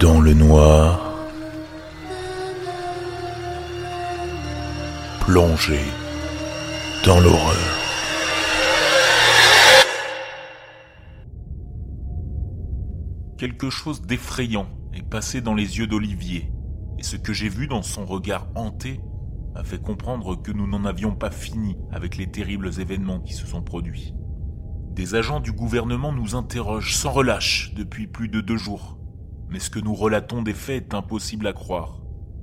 Dans le noir, plongé dans l'horreur. Quelque chose d'effrayant est passé dans les yeux d'Olivier, et ce que j'ai vu dans son regard hanté m'a fait comprendre que nous n'en avions pas fini avec les terribles événements qui se sont produits. Des agents du gouvernement nous interrogent sans relâche depuis plus de deux jours, mais ce que nous relatons des faits est impossible à croire.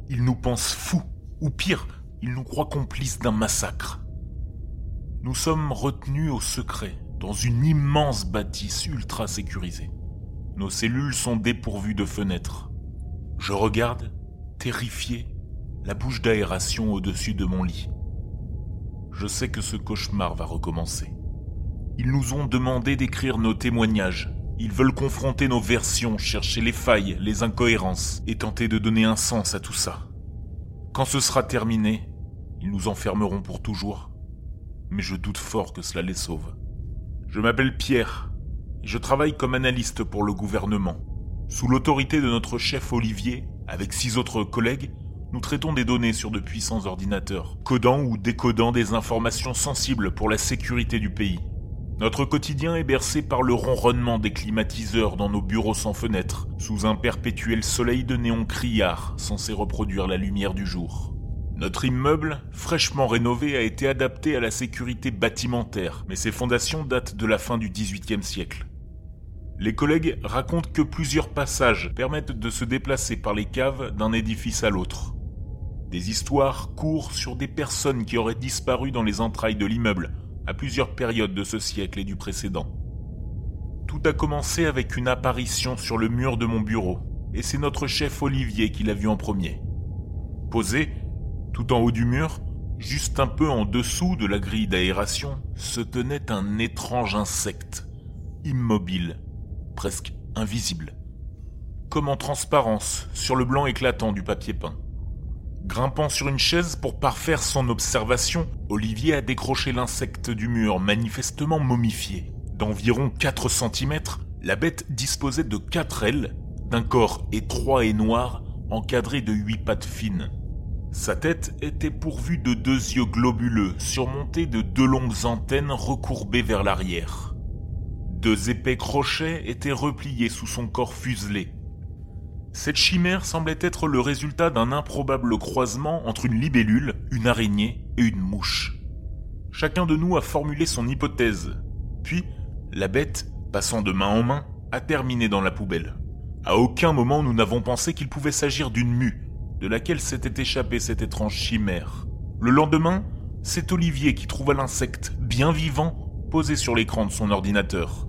Ils nous pensent fous, ou pire, ils nous croient complices d'un massacre. Nous sommes retenus au secret, dans une immense bâtisse ultra sécurisée. Nos cellules sont dépourvues de fenêtres. Je regarde, terrifié, la bouche d'aération au-dessus de mon lit. Je sais que ce cauchemar va recommencer. Ils nous ont demandé d'écrire nos témoignages. Ils veulent confronter nos versions, chercher les failles, les incohérences et tenter de donner un sens à tout ça. Quand ce sera terminé, ils nous enfermeront pour toujours. Mais je doute fort que cela les sauve. Je m'appelle Pierre et je travaille comme analyste pour le gouvernement. Sous l'autorité de notre chef Olivier, avec six autres collègues, nous traitons des données sur de puissants ordinateurs, codant ou décodant des informations sensibles pour la sécurité du pays. Notre quotidien est bercé par le ronronnement des climatiseurs dans nos bureaux sans fenêtres, sous un perpétuel soleil de néon criard censé reproduire la lumière du jour. Notre immeuble, fraîchement rénové, a été adapté à la sécurité bâtimentaire, mais ses fondations datent de la fin du XVIIIe siècle. Les collègues racontent que plusieurs passages permettent de se déplacer par les caves d'un édifice à l'autre. Des histoires courent sur des personnes qui auraient disparu dans les entrailles de l'immeuble à plusieurs périodes de ce siècle et du précédent. Tout a commencé avec une apparition sur le mur de mon bureau, et c'est notre chef Olivier qui l'a vu en premier. Posé, tout en haut du mur, juste un peu en dessous de la grille d'aération, se tenait un étrange insecte, immobile, presque invisible, comme en transparence sur le blanc éclatant du papier peint. Grimpant sur une chaise pour parfaire son observation, Olivier a décroché l'insecte du mur, manifestement momifié. D'environ 4 cm, la bête disposait de quatre ailes, d'un corps étroit et noir, encadré de huit pattes fines. Sa tête était pourvue de deux yeux globuleux, surmontés de deux longues antennes recourbées vers l'arrière. Deux épais crochets étaient repliés sous son corps fuselé. Cette chimère semblait être le résultat d'un improbable croisement entre une libellule, une araignée et une mouche. Chacun de nous a formulé son hypothèse. Puis, la bête, passant de main en main, a terminé dans la poubelle. À aucun moment nous n'avons pensé qu'il pouvait s'agir d'une mue, de laquelle s'était échappée cette étrange chimère. Le lendemain, c'est Olivier qui trouva l'insecte, bien vivant, posé sur l'écran de son ordinateur.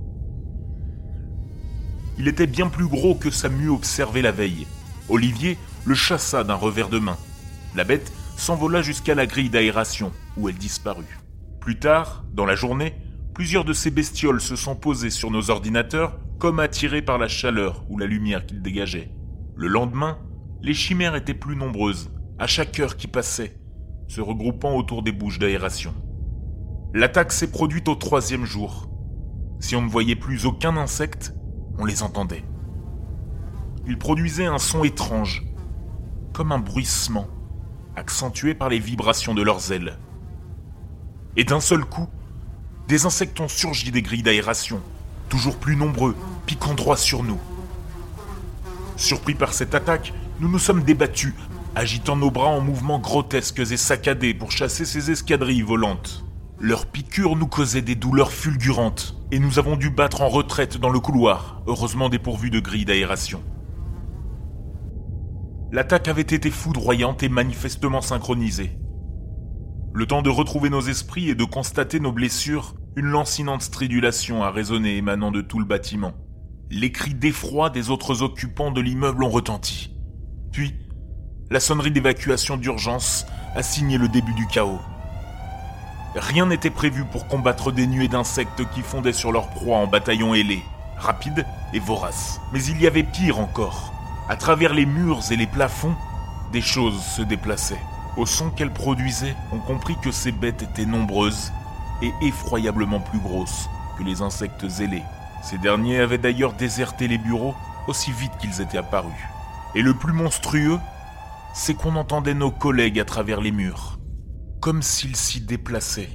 Il était bien plus gros que sa mue observée la veille. Olivier le chassa d'un revers de main. La bête s'envola jusqu'à la grille d'aération, où elle disparut. Plus tard, dans la journée, plusieurs de ces bestioles se sont posées sur nos ordinateurs, comme attirées par la chaleur ou la lumière qu'ils dégageaient. Le lendemain, les chimères étaient plus nombreuses, à chaque heure qui passait, se regroupant autour des bouches d'aération. L'attaque s'est produite au troisième jour. Si on ne voyait plus aucun insecte, on les entendait. Ils produisaient un son étrange, comme un bruissement, accentué par les vibrations de leurs ailes. Et d'un seul coup, des insectes ont surgi des grilles d'aération, toujours plus nombreux, piquant droit sur nous. Surpris par cette attaque, nous nous sommes débattus, agitant nos bras en mouvements grotesques et saccadés pour chasser ces escadrilles volantes. Leurs piqûres nous causaient des douleurs fulgurantes, et nous avons dû battre en retraite dans le couloir, heureusement dépourvu de grilles d'aération. L'attaque avait été foudroyante et manifestement synchronisée. Le temps de retrouver nos esprits et de constater nos blessures, une lancinante stridulation a résonné émanant de tout le bâtiment. Les cris d'effroi des autres occupants de l'immeuble ont retenti. Puis, la sonnerie d'évacuation d'urgence a signé le début du chaos. Rien n'était prévu pour combattre des nuées d'insectes qui fondaient sur leur proie en bataillons ailés, rapides et voraces. Mais il y avait pire encore. À travers les murs et les plafonds, des choses se déplaçaient. Au son qu'elles produisaient, on comprit que ces bêtes étaient nombreuses et effroyablement plus grosses que les insectes ailés. Ces derniers avaient d'ailleurs déserté les bureaux aussi vite qu'ils étaient apparus. Et le plus monstrueux, c'est qu'on entendait nos collègues à travers les murs, comme s'ils s'y déplaçaient,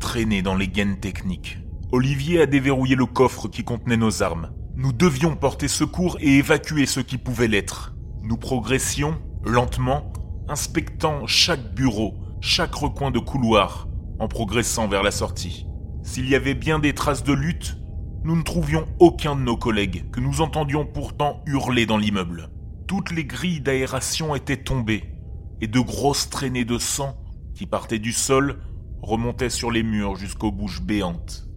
traînés dans les gaines techniques. Olivier a déverrouillé le coffre qui contenait nos armes. Nous devions porter secours et évacuer ceux qui pouvaient l'être. Nous progressions, lentement, inspectant chaque bureau, chaque recoin de couloir, en progressant vers la sortie. S'il y avait bien des traces de lutte, nous ne trouvions aucun de nos collègues, que nous entendions pourtant hurler dans l'immeuble. Toutes les grilles d'aération étaient tombées, et de grosses traînées de sang, qui partaient du sol, remontaient sur les murs jusqu'aux bouches béantes.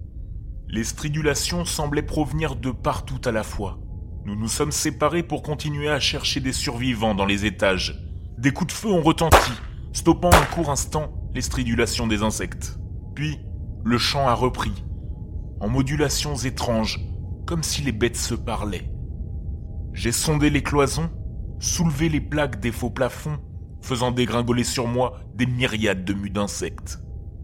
Les stridulations semblaient provenir de partout à la fois. Nous nous sommes séparés pour continuer à chercher des survivants dans les étages. Des coups de feu ont retenti, stoppant un court instant les stridulations des insectes. Puis, le chant a repris, en modulations étranges, comme si les bêtes se parlaient. J'ai sondé les cloisons, soulevé les plaques des faux plafonds, faisant dégringoler sur moi des myriades de mues d'insectes.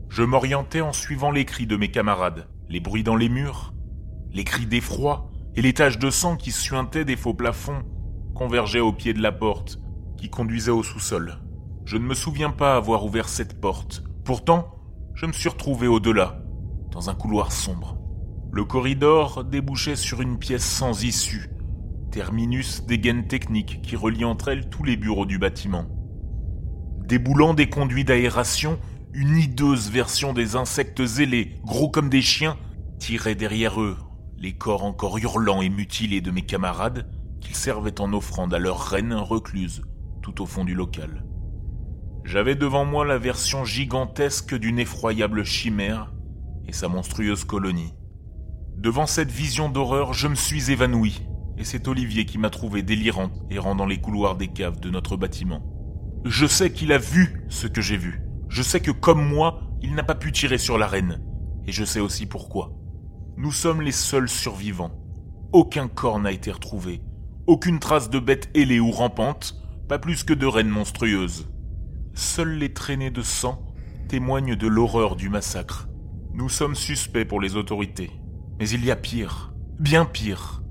Je m'orientais en suivant les cris de mes camarades les bruits dans les murs, les cris d'effroi et les taches de sang qui suintaient des faux plafonds convergeaient au pied de la porte qui conduisait au sous-sol. Je ne me souviens pas avoir ouvert cette porte. Pourtant, je me suis retrouvé au-delà, dans un couloir sombre. Le corridor débouchait sur une pièce sans issue, terminus des gaines techniques qui relient entre elles tous les bureaux du bâtiment. Déboulant des conduits d'aération, une hideuse version des insectes ailés, gros comme des chiens, tirait derrière eux les corps encore hurlants et mutilés de mes camarades qu'ils servaient en offrande à leur reine recluse tout au fond du local. J'avais devant moi la version gigantesque d'une effroyable chimère et sa monstrueuse colonie. Devant cette vision d'horreur, je me suis évanoui, et c'est Olivier qui m'a trouvé délirant errant dans les couloirs des caves de notre bâtiment. Je sais qu'il a vu ce que j'ai vu. Je sais que comme moi, il n'a pas pu tirer sur la reine. Et je sais aussi pourquoi. Nous sommes les seuls survivants. Aucun corps n'a été retrouvé. Aucune trace de bête ailée ou rampante, pas plus que de reine monstrueuse. Seules les traînées de sang témoignent de l'horreur du massacre. Nous sommes suspects pour les autorités. Mais il y a pire, bien pire.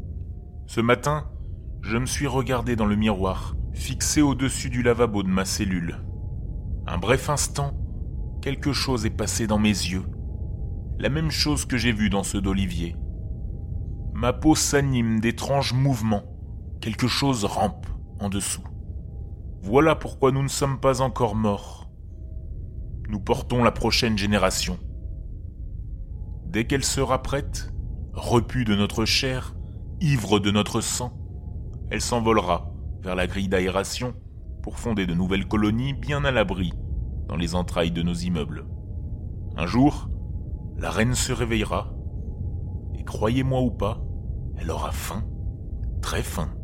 Ce matin, je me suis regardé dans le miroir, fixé au-dessus du lavabo de ma cellule. Un bref instant, quelque chose est passé dans mes yeux. La même chose que j'ai vu dans ceux d'Olivier. Ma peau s'anime d'étranges mouvements. Quelque chose rampe en dessous. Voilà pourquoi nous ne sommes pas encore morts. Nous portons la prochaine génération. Dès qu'elle sera prête, repue de notre chair, ivre de notre sang, elle s'envolera vers la grille d'aération pour fonder de nouvelles colonies bien à l'abri dans les entrailles de nos immeubles. Un jour, la reine se réveillera, et croyez-moi ou pas, elle aura faim, très faim.